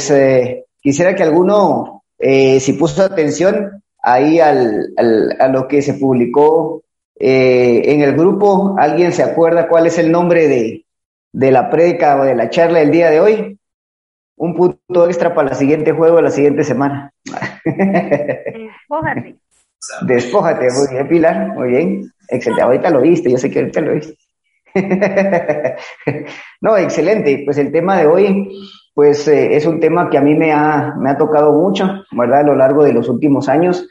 pues eh, quisiera que alguno, eh, si puso atención ahí al, a lo que se publicó eh, en el grupo, ¿alguien se acuerda cuál es el nombre de, de la prédica o de la charla del día de hoy? Un punto extra para el siguiente juego de la siguiente semana. Despójate. Despójate, muy bien, Pilar, muy bien. Excelente, ahorita lo viste, yo sé que ahorita lo viste. no, excelente. Pues el tema de hoy, pues eh, es un tema que a mí me ha, me ha tocado mucho, ¿verdad? A lo largo de los últimos años.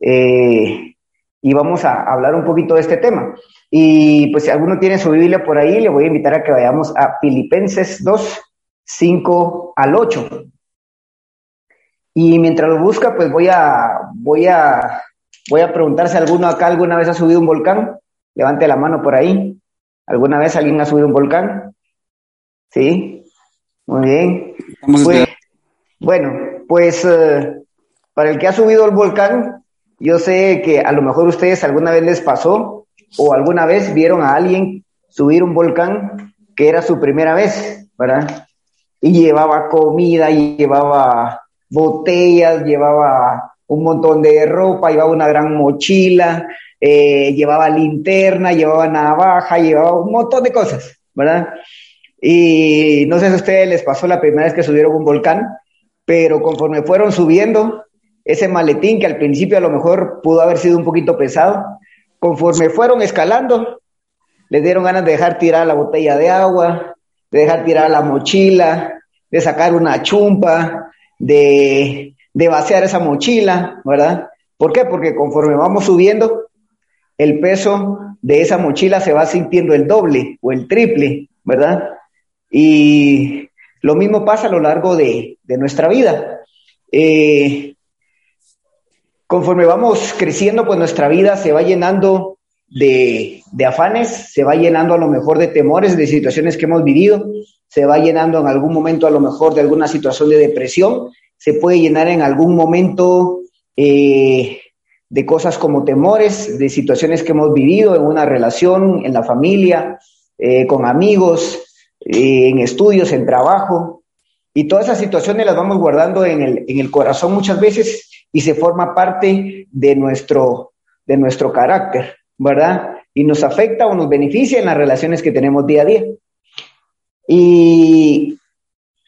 Eh, y vamos a hablar un poquito de este tema. Y pues si alguno tiene su Biblia por ahí, le voy a invitar a que vayamos a Filipenses 2, 5 al 8. Y mientras lo busca, pues voy a, voy a, voy a preguntar si alguno acá alguna vez ha subido un volcán. Levante la mano por ahí. ¿Alguna vez alguien ha subido un volcán? ¿Sí? Muy bien. Pues, bueno, pues eh, para el que ha subido el volcán, yo sé que a lo mejor ustedes alguna vez les pasó o alguna vez vieron a alguien subir un volcán que era su primera vez, ¿verdad? Y llevaba comida, y llevaba botellas, llevaba un montón de ropa, llevaba una gran mochila, eh, llevaba linterna, llevaba navaja, llevaba un montón de cosas, ¿verdad? Y no sé si a ustedes les pasó la primera vez que subieron un volcán, pero conforme fueron subiendo, ese maletín que al principio a lo mejor pudo haber sido un poquito pesado, conforme fueron escalando, les dieron ganas de dejar tirar la botella de agua, de dejar tirar la mochila, de sacar una chumpa, de, de vaciar esa mochila, ¿verdad? ¿Por qué? Porque conforme vamos subiendo, el peso de esa mochila se va sintiendo el doble o el triple, ¿verdad? Y lo mismo pasa a lo largo de, nuestra vida. Eh, conforme vamos creciendo, pues nuestra vida se va llenando de, de, afanes, se va llenando a lo mejor de temores, de situaciones que hemos vivido, se va llenando en algún momento a lo mejor de alguna situación de depresión, se puede llenar en algún momento eh, de cosas como temores, de situaciones que hemos vivido en una relación, en la familia, eh, con amigos, en estudios, en trabajo. Y todas esas situaciones las vamos guardando en el, en el corazón muchas veces y se forma parte de nuestro, de nuestro carácter, ¿verdad? Y nos afecta o nos beneficia en las relaciones que tenemos día a día. Y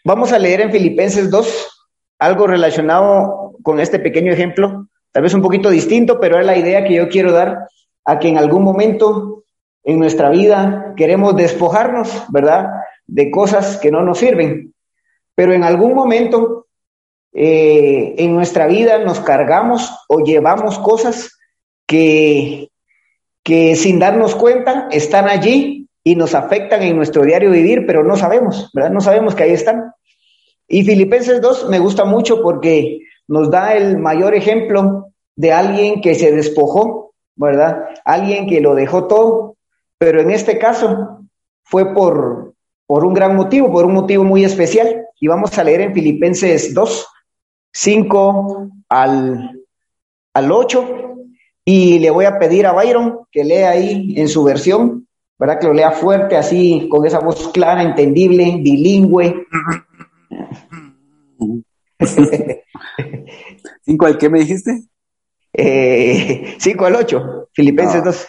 vamos a leer en Filipenses 2 algo relacionado con este pequeño ejemplo tal vez un poquito distinto, pero es la idea que yo quiero dar a que en algún momento en nuestra vida queremos despojarnos, ¿verdad? De cosas que no nos sirven. Pero en algún momento eh, en nuestra vida nos cargamos o llevamos cosas que, que sin darnos cuenta están allí y nos afectan en nuestro diario vivir, pero no sabemos, ¿verdad? No sabemos que ahí están. Y Filipenses 2 me gusta mucho porque nos da el mayor ejemplo de alguien que se despojó, ¿verdad? Alguien que lo dejó todo, pero en este caso fue por, por un gran motivo, por un motivo muy especial. Y vamos a leer en Filipenses 2, 5 al, al 8. Y le voy a pedir a Byron que lea ahí en su versión, ¿verdad? Que lo lea fuerte, así, con esa voz clara, entendible, bilingüe. ¿Cinco al qué me dijiste? Eh, cinco al ocho, Filipenses 2.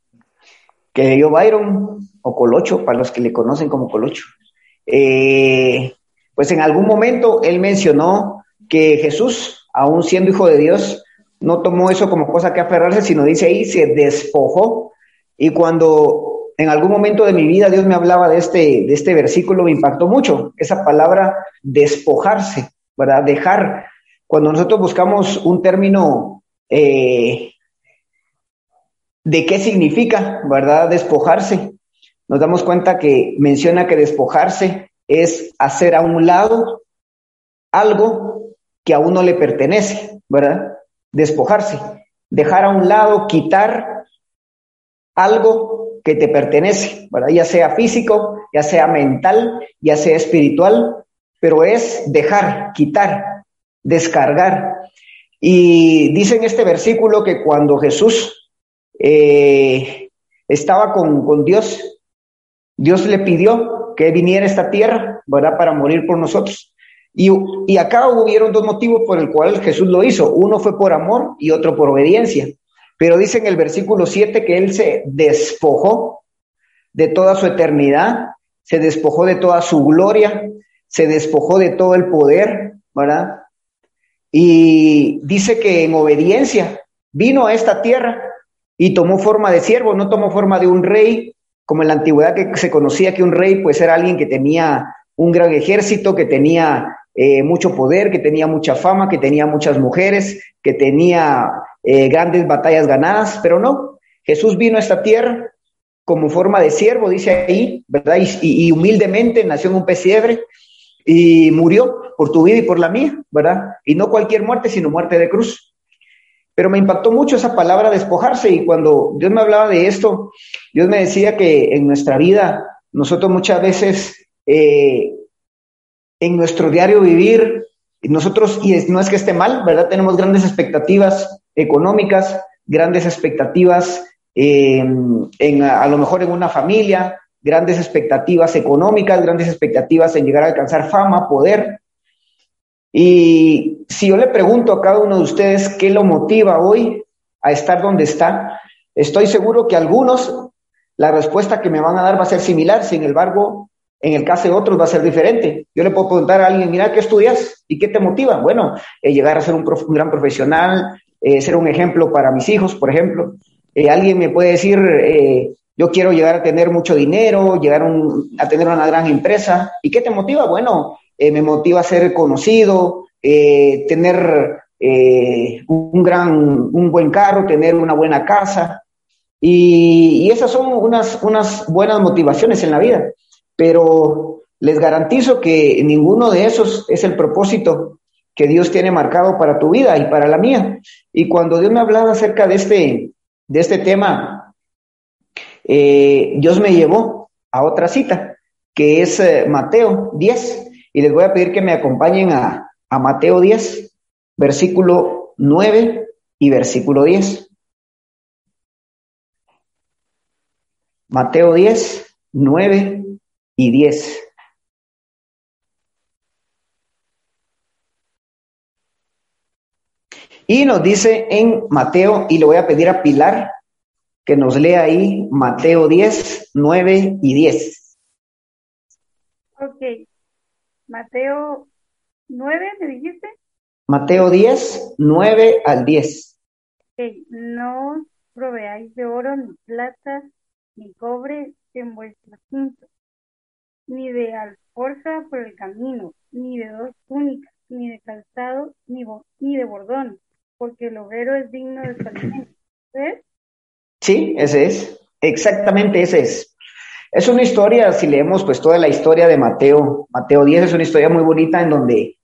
que leyó Byron o Colocho, para los que le conocen como Colocho, eh, pues en algún momento él mencionó que Jesús, aún siendo hijo de Dios, no tomó eso como cosa que aferrarse, sino dice ahí, se despojó. Y cuando en algún momento de mi vida Dios me hablaba de este, de este versículo, me impactó mucho esa palabra despojarse, ¿verdad? Dejar cuando nosotros buscamos un término eh, de qué significa, ¿verdad? Despojarse, nos damos cuenta que menciona que despojarse es hacer a un lado algo que a uno le pertenece, ¿verdad? Despojarse, dejar a un lado, quitar algo que te pertenece, ¿verdad? Ya sea físico, ya sea mental, ya sea espiritual, pero es dejar, quitar, descargar. Y dice en este versículo que cuando Jesús eh, estaba con, con Dios, Dios le pidió que viniera a esta tierra, ¿verdad? Para morir por nosotros. Y, y acá hubieron dos motivos por el cual Jesús lo hizo. Uno fue por amor y otro por obediencia. Pero dice en el versículo 7 que él se despojó de toda su eternidad, se despojó de toda su gloria, se despojó de todo el poder, ¿verdad? Y dice que en obediencia vino a esta tierra y tomó forma de siervo, no tomó forma de un rey, como en la antigüedad que se conocía que un rey pues era alguien que tenía un gran ejército, que tenía eh, mucho poder, que tenía mucha fama, que tenía muchas mujeres, que tenía eh, grandes batallas ganadas, pero no, Jesús vino a esta tierra como forma de siervo, dice ahí, ¿verdad? Y, y humildemente nació en un pesebre y murió por tu vida y por la mía, ¿verdad? Y no cualquier muerte, sino muerte de cruz. Pero me impactó mucho esa palabra despojarse y cuando Dios me hablaba de esto, Dios me decía que en nuestra vida nosotros muchas veces eh, en nuestro diario vivir, nosotros, y no es que esté mal, ¿verdad? Tenemos grandes expectativas económicas, grandes expectativas eh, en, a, lo mejor en una familia, grandes expectativas económicas, grandes expectativas en llegar a alcanzar fama, poder. Y si yo le pregunto a cada uno de ustedes qué lo motiva hoy a estar donde está, estoy seguro que algunos la respuesta que me van a dar va a ser similar, sin embargo, en el caso de otros va a ser diferente. Yo le puedo preguntar a alguien, mira, ¿qué estudias y qué te motiva? Bueno, eh, llegar a ser un, gran profesional, eh, ser un ejemplo para mis hijos, por ejemplo. Eh, alguien me puede decir, yo quiero llegar a tener mucho dinero, llegar a tener una gran empresa. ¿Y qué te motiva? Bueno, me motiva a ser conocido, eh, tener eh, un gran, un buen carro, tener una buena casa. Y, esas son unas, unas buenas motivaciones en la vida. Pero les garantizo que ninguno de esos es el propósito que Dios tiene marcado para tu vida y para la mía. Y cuando Dios me hablaba acerca de este, de este tema, eh, Dios me llevó a otra cita, que es Mateo 10, y les voy a pedir que me acompañen a, a Mateo 10, versículo 9 y versículo 10. Mateo 10, 9 y 10. Y nos dice en Mateo, y le voy a pedir a Pilar que nos lea ahí Mateo 10, 9 y 10. Ok. Mateo 9, ¿me dijiste? Mateo 10, 9 al 10. Ok. No proveáis de oro, ni plata, ni cobre en vuestro cinto, ni de alforja por el camino, ni de dos túnicas, ni de calzado, ni, ni de bordón, porque el obrero es digno de su alimento. ¿Ves? Sí, ese es. Exactamente ese es. Es una historia, si leemos pues toda la historia de Mateo, Mateo 10 es una historia muy bonita en donde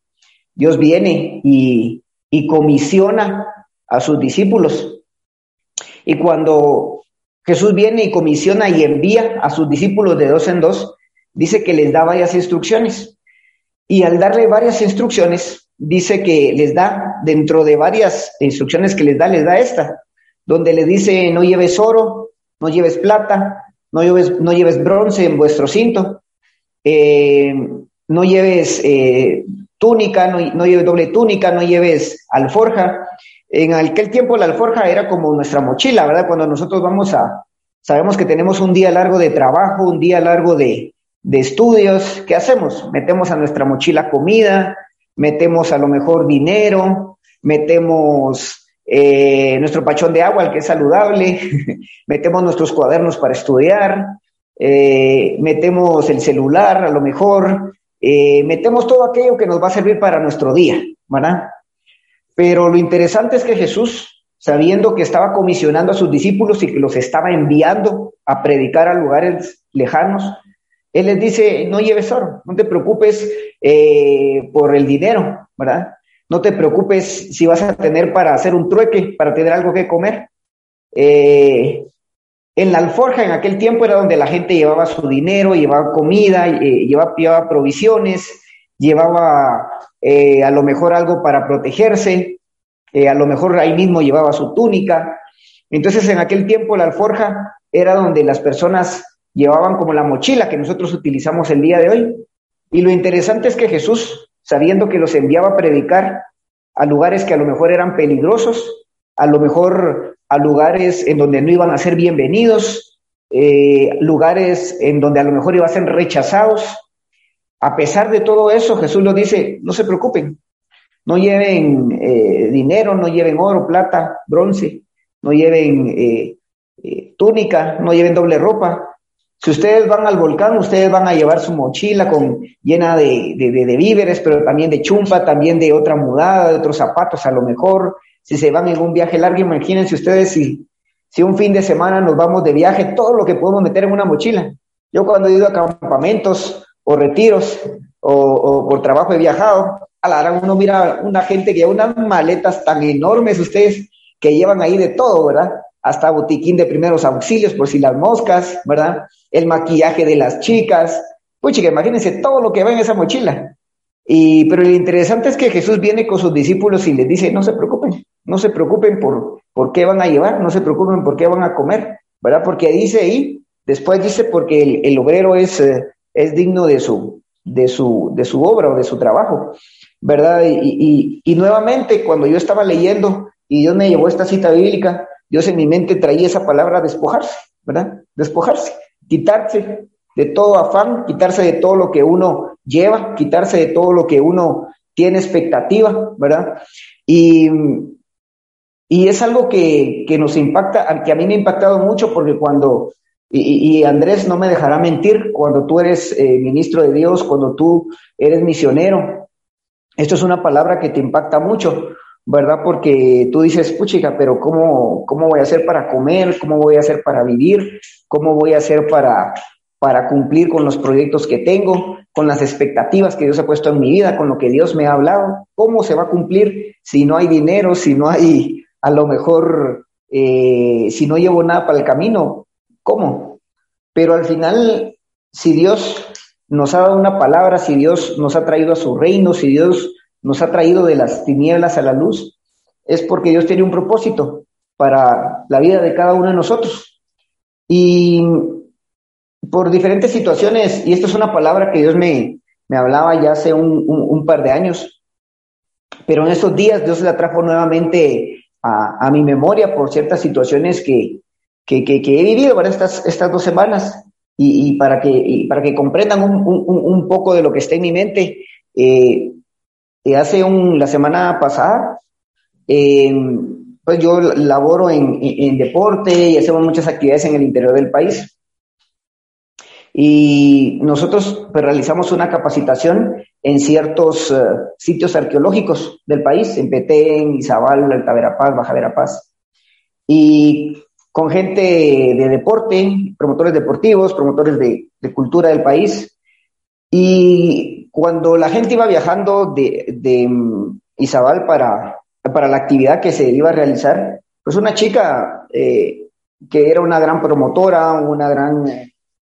Dios viene y, y comisiona a sus discípulos. Y cuando Jesús viene y comisiona y envía a sus discípulos de dos en dos, dice que les da varias instrucciones. Y al darle varias instrucciones, dice que les da, dentro de varias instrucciones que les da, les da esta donde le dice no lleves oro, no lleves plata, no lleves, no lleves bronce en vuestro cinto, eh, no lleves eh, túnica, no, no, lleves doble túnica, no lleves alforja. En aquel tiempo la alforja era como nuestra mochila, ¿verdad? Cuando nosotros vamos a, sabemos que tenemos un día largo de trabajo, un día largo de, de estudios, ¿qué hacemos? Metemos a nuestra mochila comida, metemos a lo mejor dinero, metemos eh, nuestro pachón de agua, el que es saludable, metemos nuestros cuadernos para estudiar, eh, metemos el celular a lo mejor, eh, metemos todo aquello que nos va a servir para nuestro día, ¿verdad? Pero lo interesante es que Jesús, sabiendo que estaba comisionando a sus discípulos y que los estaba enviando a predicar a lugares lejanos, Él les dice, no lleves oro, no te preocupes eh, por el dinero, ¿verdad? No te preocupes si vas a tener para hacer un trueque, para tener algo que comer. Eh, en la alforja en aquel tiempo era donde la gente llevaba su dinero, llevaba comida, eh, llevaba, provisiones, llevaba a lo mejor algo para protegerse, a lo mejor ahí mismo llevaba su túnica. Entonces en aquel tiempo la alforja era donde las personas llevaban como la mochila que nosotros utilizamos el día de hoy. Y lo interesante es que Jesús, sabiendo que los enviaba a predicar a lugares que a lo mejor eran peligrosos, a lo mejor a lugares en donde no iban a ser bienvenidos, eh, lugares en donde a lo mejor iban a ser rechazados, a pesar de todo eso, Jesús lo dice, no se preocupen, no lleven eh, dinero, no lleven oro, plata, bronce, no lleven eh, túnica, no lleven doble ropa, si ustedes van al volcán, ustedes van a llevar su mochila con, llena de, de, víveres, pero también de chumpa, también de otra mudada, de otros zapatos a lo mejor. Si se van en un viaje largo, imagínense ustedes si, si un fin de semana nos vamos de viaje, todo lo que podemos meter en una mochila. Yo cuando he ido a campamentos o retiros o, por trabajo he viajado, a la hora uno mira una gente que lleva unas maletas tan enormes ustedes que llevan ahí de todo, ¿verdad? hasta botiquín de primeros auxilios por si las moscas, ¿verdad? El maquillaje de las chicas. Pues chica, imagínense todo lo que va en esa mochila. Y, pero lo interesante es que Jesús viene con sus discípulos y les dice, no se preocupen, no se preocupen por, por qué van a llevar, no se preocupen por qué van a comer, ¿verdad? Porque dice ahí, después dice porque el, obrero es, eh, es digno de su, de, su, de su obra o de su trabajo, ¿verdad? Y, y, y nuevamente, cuando yo estaba leyendo y Dios me llevó esta cita bíblica, Dios en mi mente traía esa palabra despojarse, ¿verdad? Despojarse, quitarse de todo afán, quitarse de todo lo que uno lleva, quitarse de todo lo que uno tiene expectativa, ¿verdad? Y, y es algo que, que, nos impacta, que a mí me ha impactado mucho porque cuando, y, Andrés no me dejará mentir, cuando tú eres eh, ministro de Dios, cuando tú eres misionero, esto es una palabra que te impacta mucho, ¿verdad? Porque tú dices, puchica, pero ¿cómo, ¿cómo voy a hacer para comer? ¿Cómo voy a hacer para vivir? ¿Cómo voy a hacer para, para cumplir con los proyectos que tengo, con las expectativas que Dios ha puesto en mi vida, con lo que Dios me ha hablado? ¿Cómo se va a cumplir si no hay dinero, si no hay, a lo mejor, eh, si no llevo nada para el camino? ¿Cómo? Pero al final, si Dios nos ha dado una palabra, si Dios nos ha traído a su reino, si Dios nos ha traído de las tinieblas a la luz, es porque Dios tiene un propósito para la vida de cada uno de nosotros. Y por diferentes situaciones, y esto es una palabra que Dios me, me hablaba ya hace un, par de años, pero en estos días Dios la trajo nuevamente a, mi memoria por ciertas situaciones que, que, he vivido para estas, estas dos semanas y, para, que, para que comprendan un, poco de lo que está en mi mente. Eh, hace un, la semana pasada, eh, pues yo laboro en, deporte y hacemos muchas actividades en el interior del país. Y nosotros pues, realizamos una capacitación en ciertos eh, sitios arqueológicos del país, en Petén, Izabal, Alta Verapaz, Baja Verapaz. Y con gente de deporte, promotores deportivos, promotores de, de cultura del país. Y cuando la gente iba viajando de, de mm, Izabal para, para la actividad que se iba a realizar, pues una chica eh, que era una gran promotora, una gran,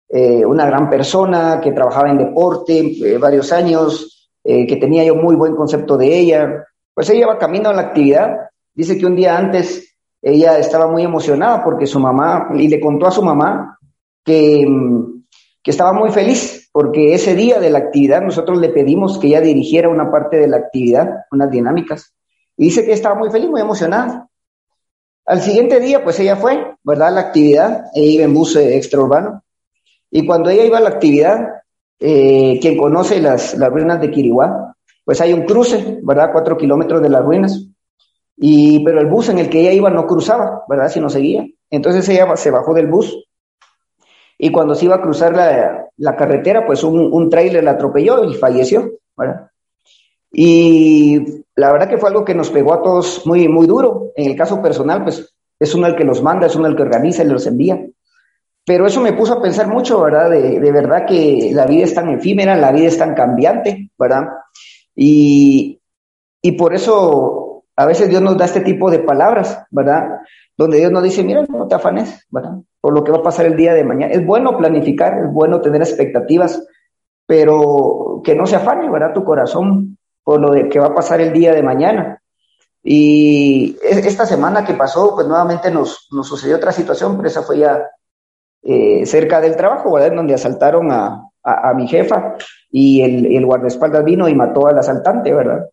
eh, una gran persona, que trabajaba en deporte eh, varios años, que tenía yo muy buen concepto de ella, pues ella iba camino a la actividad. Dice que un día antes ella estaba muy emocionada porque su mamá, y le contó a su mamá que, mm, que estaba muy feliz porque ese día de la actividad nosotros le pedimos que ella dirigiera una parte de la actividad, unas dinámicas, y dice que estaba muy feliz, muy emocionada. Al siguiente día, pues ella fue, ¿verdad? La actividad, ella iba en bus eh, extraurbano, y cuando ella iba a la actividad, eh, quien conoce las, ruinas de Quiriguá, pues hay un cruce, ¿verdad? Cuatro kilómetros de las ruinas, y, pero el bus en el que ella iba no cruzaba, ¿verdad? Sino seguía. Entonces ella se bajó del bus y cuando se iba a cruzar la, carretera, pues un, un tráiler la atropelló y falleció, ¿verdad? Y la verdad que fue algo que nos pegó a todos muy, muy duro. En el caso personal, pues es uno el que los manda, es uno el que organiza y los envía. Pero eso me puso a pensar mucho, ¿verdad? De, verdad que la vida es tan efímera, la vida es tan cambiante, ¿verdad? Y, y por eso a veces Dios nos da este tipo de palabras, ¿verdad? Donde Dios nos dice, mira, no te afanes, ¿verdad? Por lo que va a pasar el día de mañana. Es bueno planificar, es bueno tener expectativas, pero que no se afane, ¿verdad? Tu corazón por lo de que va a pasar el día de mañana. Y esta semana que pasó, pues nuevamente nos, nos sucedió otra situación, pero esa fue ya eh, cerca del trabajo, ¿verdad? En donde asaltaron a, a, mi jefa y el, el, guardaespaldas vino y mató al asaltante, ¿verdad?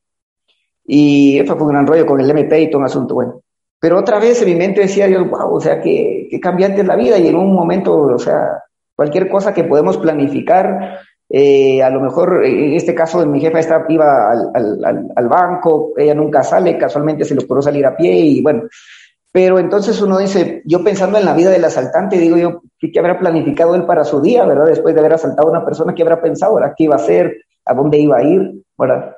Y eso fue un gran rollo con el MP y todo un asunto, bueno. Pero otra vez en mi mente decía Dios, wow, o sea, qué, qué cambiante es la vida y en un momento, o sea, cualquier cosa que podemos planificar, eh, a lo mejor en este caso mi jefa estaba, iba al, al, al, banco, ella nunca sale, casualmente se le ocurrió salir a pie y bueno, pero entonces uno dice, yo pensando en la vida del asaltante, digo yo, ¿qué, habrá planificado él para su día, verdad? Después de haber asaltado a una persona, ¿qué habrá pensado, verdad? ¿Qué iba a hacer? ¿A dónde iba a ir? ¿Verdad?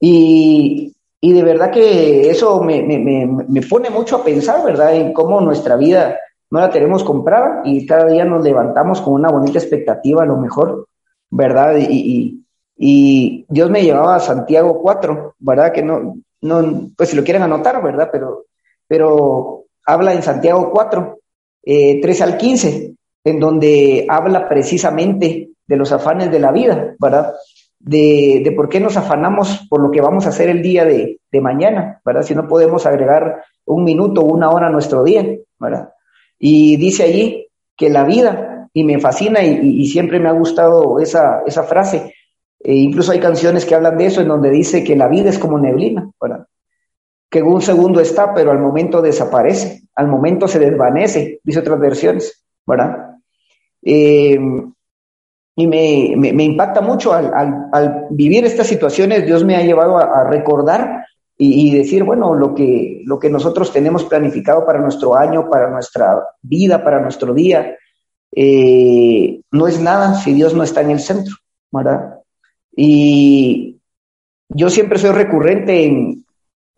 Y, y de verdad que eso me, me, me, me pone mucho a pensar, ¿verdad? En cómo nuestra vida no la tenemos comprada y cada día nos levantamos con una bonita expectativa a lo mejor ¿verdad? Y, y, Dios me llevaba a Santiago 4, ¿verdad? Que no, no, pues si lo quieren anotar, ¿verdad? Pero, pero habla en Santiago 4, eh, 3 al 15, en donde habla precisamente de los afanes de la vida, ¿verdad? De, por qué nos afanamos por lo que vamos a hacer el día de, mañana, ¿verdad? Si no podemos agregar un minuto una hora a nuestro día, ¿verdad? Y dice allí que la vida y me fascina y, siempre me ha gustado esa, esa frase. E incluso hay canciones que hablan de eso, en donde dice que la vida es como neblina, ¿verdad? Que un segundo está, pero al momento desaparece, al momento se desvanece, dice otras versiones, ¿verdad? Eh, y me, me, impacta mucho al, vivir estas situaciones, Dios me ha llevado a, recordar y, y, decir, bueno, lo que, lo que nosotros tenemos planificado para nuestro año, para nuestra vida, para nuestro día, eh, no es nada si Dios no está en el centro, ¿verdad? Y yo siempre soy recurrente en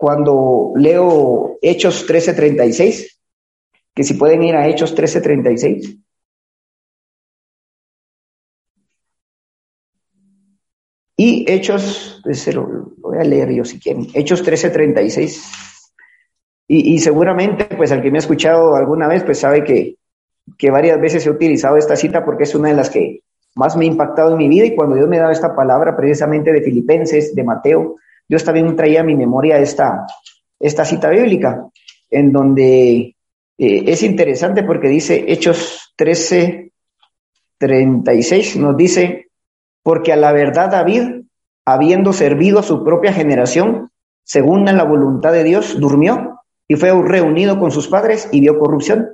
cuando leo Hechos 13:36, que si pueden ir a Hechos 13:36. Y Hechos, lo voy a leer yo si quieren, Hechos 13:36. Y, y seguramente, pues al que me ha escuchado alguna vez, pues sabe que que varias veces he utilizado esta cita porque es una de las que más me ha impactado en mi vida y cuando Dios me daba esta palabra precisamente de Filipenses, de Mateo, Dios también traía a mi memoria esta, esta cita bíblica, en donde eh, es interesante porque dice Hechos 13, 36, nos dice, porque a la verdad David, habiendo servido a su propia generación, según la voluntad de Dios, durmió y fue reunido con sus padres y vio corrupción.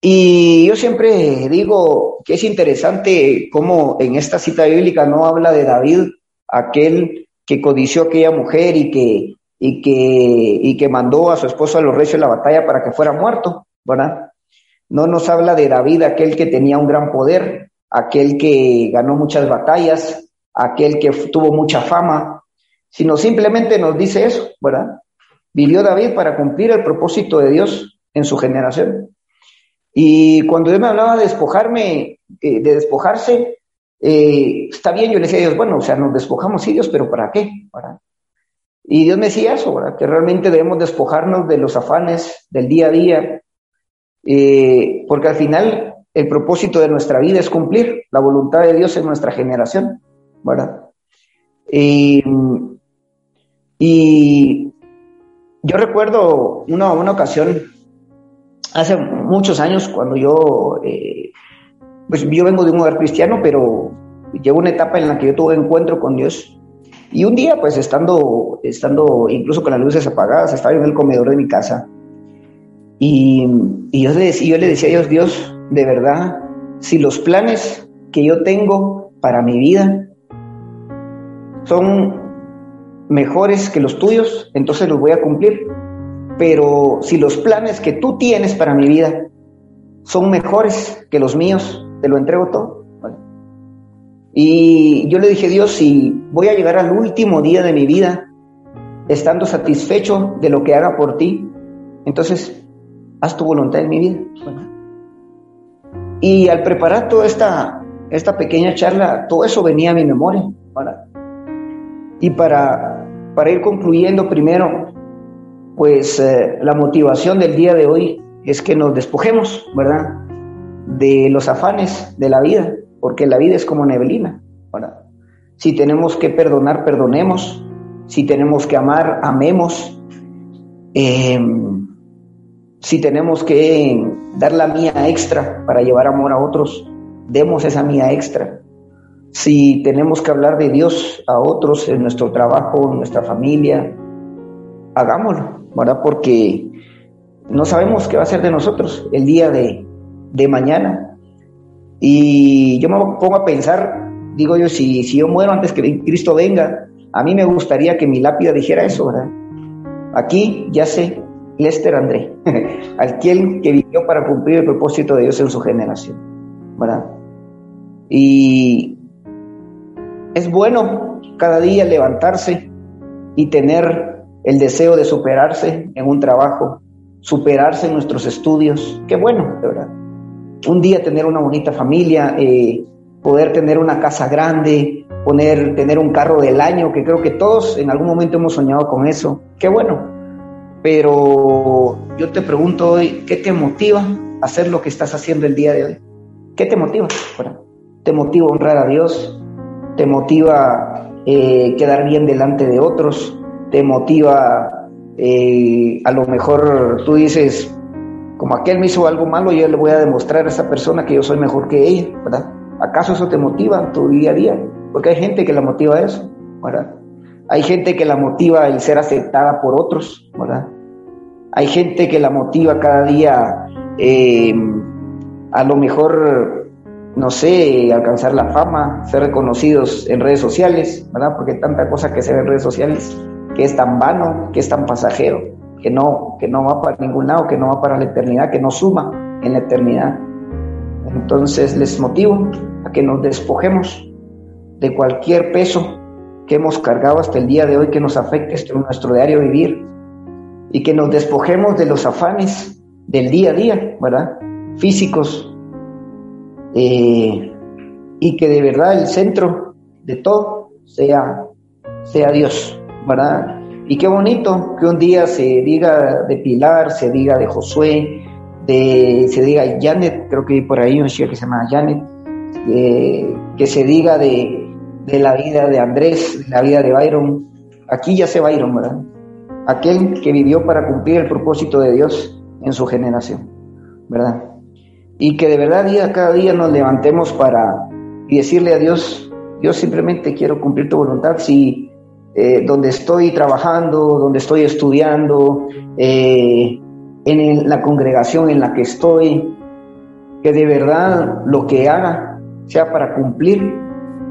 Y yo siempre digo que es interesante cómo en esta cita bíblica no habla de David, aquel que codició a aquella mujer y que, y que, y que mandó a su esposo a los reyes de la batalla para que fuera muerto, ¿verdad? No nos habla de David, aquel que tenía un gran poder, aquel que ganó muchas batallas, aquel que tuvo mucha fama, sino simplemente nos dice eso, ¿verdad? Vivió David para cumplir el propósito de Dios en su generación. Y cuando Dios me hablaba de despojarme, eh, de despojarse, eh, está bien, yo le decía a Dios, bueno, o sea, nos despojamos, sí, Dios, pero ¿para qué? ¿Para? Y Dios me decía eso, ¿verdad? que realmente debemos despojarnos de los afanes del día a día, eh, porque al final el propósito de nuestra vida es cumplir la voluntad de Dios en nuestra generación, ¿verdad? y yo recuerdo una, una ocasión, hace muchos años, cuando yo, eh, pues yo vengo de un hogar cristiano, pero llegó una etapa en la que yo tuve encuentro con Dios. Y un día, pues estando, estando incluso con las luces apagadas, estaba en el comedor de mi casa. Y, y yo, le, yo le decía a Dios, Dios, de verdad, si los planes que yo tengo para mi vida son mejores que los tuyos, entonces los voy a cumplir pero si los planes que tú tienes para mi vida son mejores que los míos, te lo entrego todo. Y yo le dije, Dios, si voy a llegar al último día de mi vida estando satisfecho de lo que haga por ti, entonces haz tu voluntad en mi vida. Y al preparar toda esta, esta pequeña charla, todo eso venía a mi memoria. Y para, para ir concluyendo primero, pues eh, la motivación del día de hoy es que nos despojemos, ¿verdad? De los afanes de la vida, porque la vida es como neblina, ¿verdad? Si tenemos que perdonar, perdonemos. Si tenemos que amar, amemos. Em, si tenemos que dar la mía extra para llevar amor a otros, demos esa mía extra. Si tenemos que hablar de Dios a otros en nuestro trabajo, en nuestra familia, hagámoslo, ¿verdad? Porque no sabemos qué va a ser de nosotros el día de, de mañana. Y yo me pongo a pensar, digo yo, si, si yo muero antes que Cristo venga, a mí me gustaría que mi lápida dijera eso, ¿verdad? Aquí ya sé, Lester André, aquel que vivió para cumplir el propósito de Dios en su generación, ¿verdad? Y es bueno cada día levantarse y tener el deseo de superarse en un trabajo, superarse en nuestros estudios. Qué bueno, de verdad. Un día tener una bonita familia, eh, poder tener una casa grande, poner, tener un carro del año, que creo que todos en algún momento hemos soñado con eso. Qué bueno. Pero yo te pregunto hoy, ¿qué te motiva a hacer lo que estás haciendo el día de hoy? ¿Qué te motiva? ¿Te motiva honrar a Dios? ¿Te motiva eh, quedar bien delante de otros? ¿Te motiva eh, a lo mejor tú dices, como aquel me hizo algo malo, yo le voy a demostrar a esa persona que yo soy mejor que ella, ¿verdad? ¿Acaso eso te motiva tu día a día? Porque hay gente que la motiva eso, ¿verdad? Hay gente que la motiva el ser aceptada por otros, ¿verdad? Hay gente que la motiva cada día eh, a lo mejor, no sé, alcanzar la fama, ser reconocidos en redes sociales, ¿verdad? Porque hay tanta cosa que se ve en redes sociales que es tan vano, que es tan pasajero, que no, que no va para ningún lado, que no va para la eternidad, que no suma en la eternidad. Entonces les motivo a que nos despojemos de cualquier peso que hemos cargado hasta el día de hoy que nos afecte en nuestro diario vivir y que nos despojemos de los afanes del día a día, ¿verdad? Físicos eh, y que de verdad el centro de todo sea, sea Dios, ¿verdad? Y qué bonito que un día se diga de Pilar, se diga de Josué, de, se diga Janet, creo que por ahí un chico que se llama Janet, que se diga de, de, la vida de Andrés, de la vida de Byron. Aquí ya se Byron, ¿verdad? Aquel que vivió para cumplir el propósito de Dios en su generación, ¿verdad? Y que de verdad día cada día nos levantemos para y decirle a Dios, Dios simplemente quiero cumplir tu voluntad. Si eh, donde estoy trabajando, donde estoy estudiando, eh, en la congregación en la que estoy, que de verdad lo que haga sea para cumplir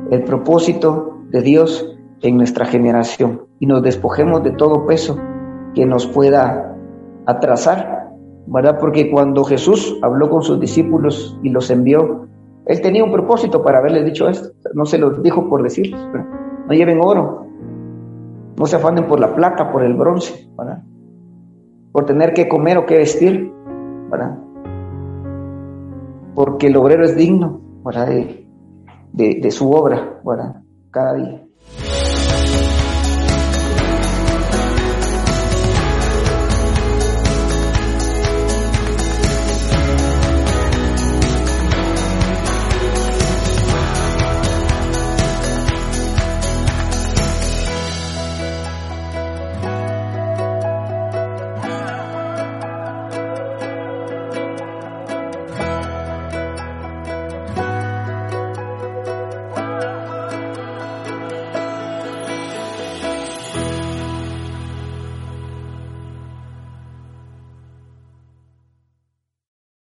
el propósito de Dios en nuestra generación. Y nos despojemos de todo peso que nos pueda atrasar, ¿verdad? Porque cuando Jesús habló con sus discípulos y los envió, Él tenía un propósito para haberles dicho esto, no se los dijo por decirles, no lleven oro, no se afanen por la plata, por el bronce, ¿verdad? por tener que comer o que vestir, ¿verdad? Porque el obrero es digno. De, de, de su obra, ¿verdad? Cada día.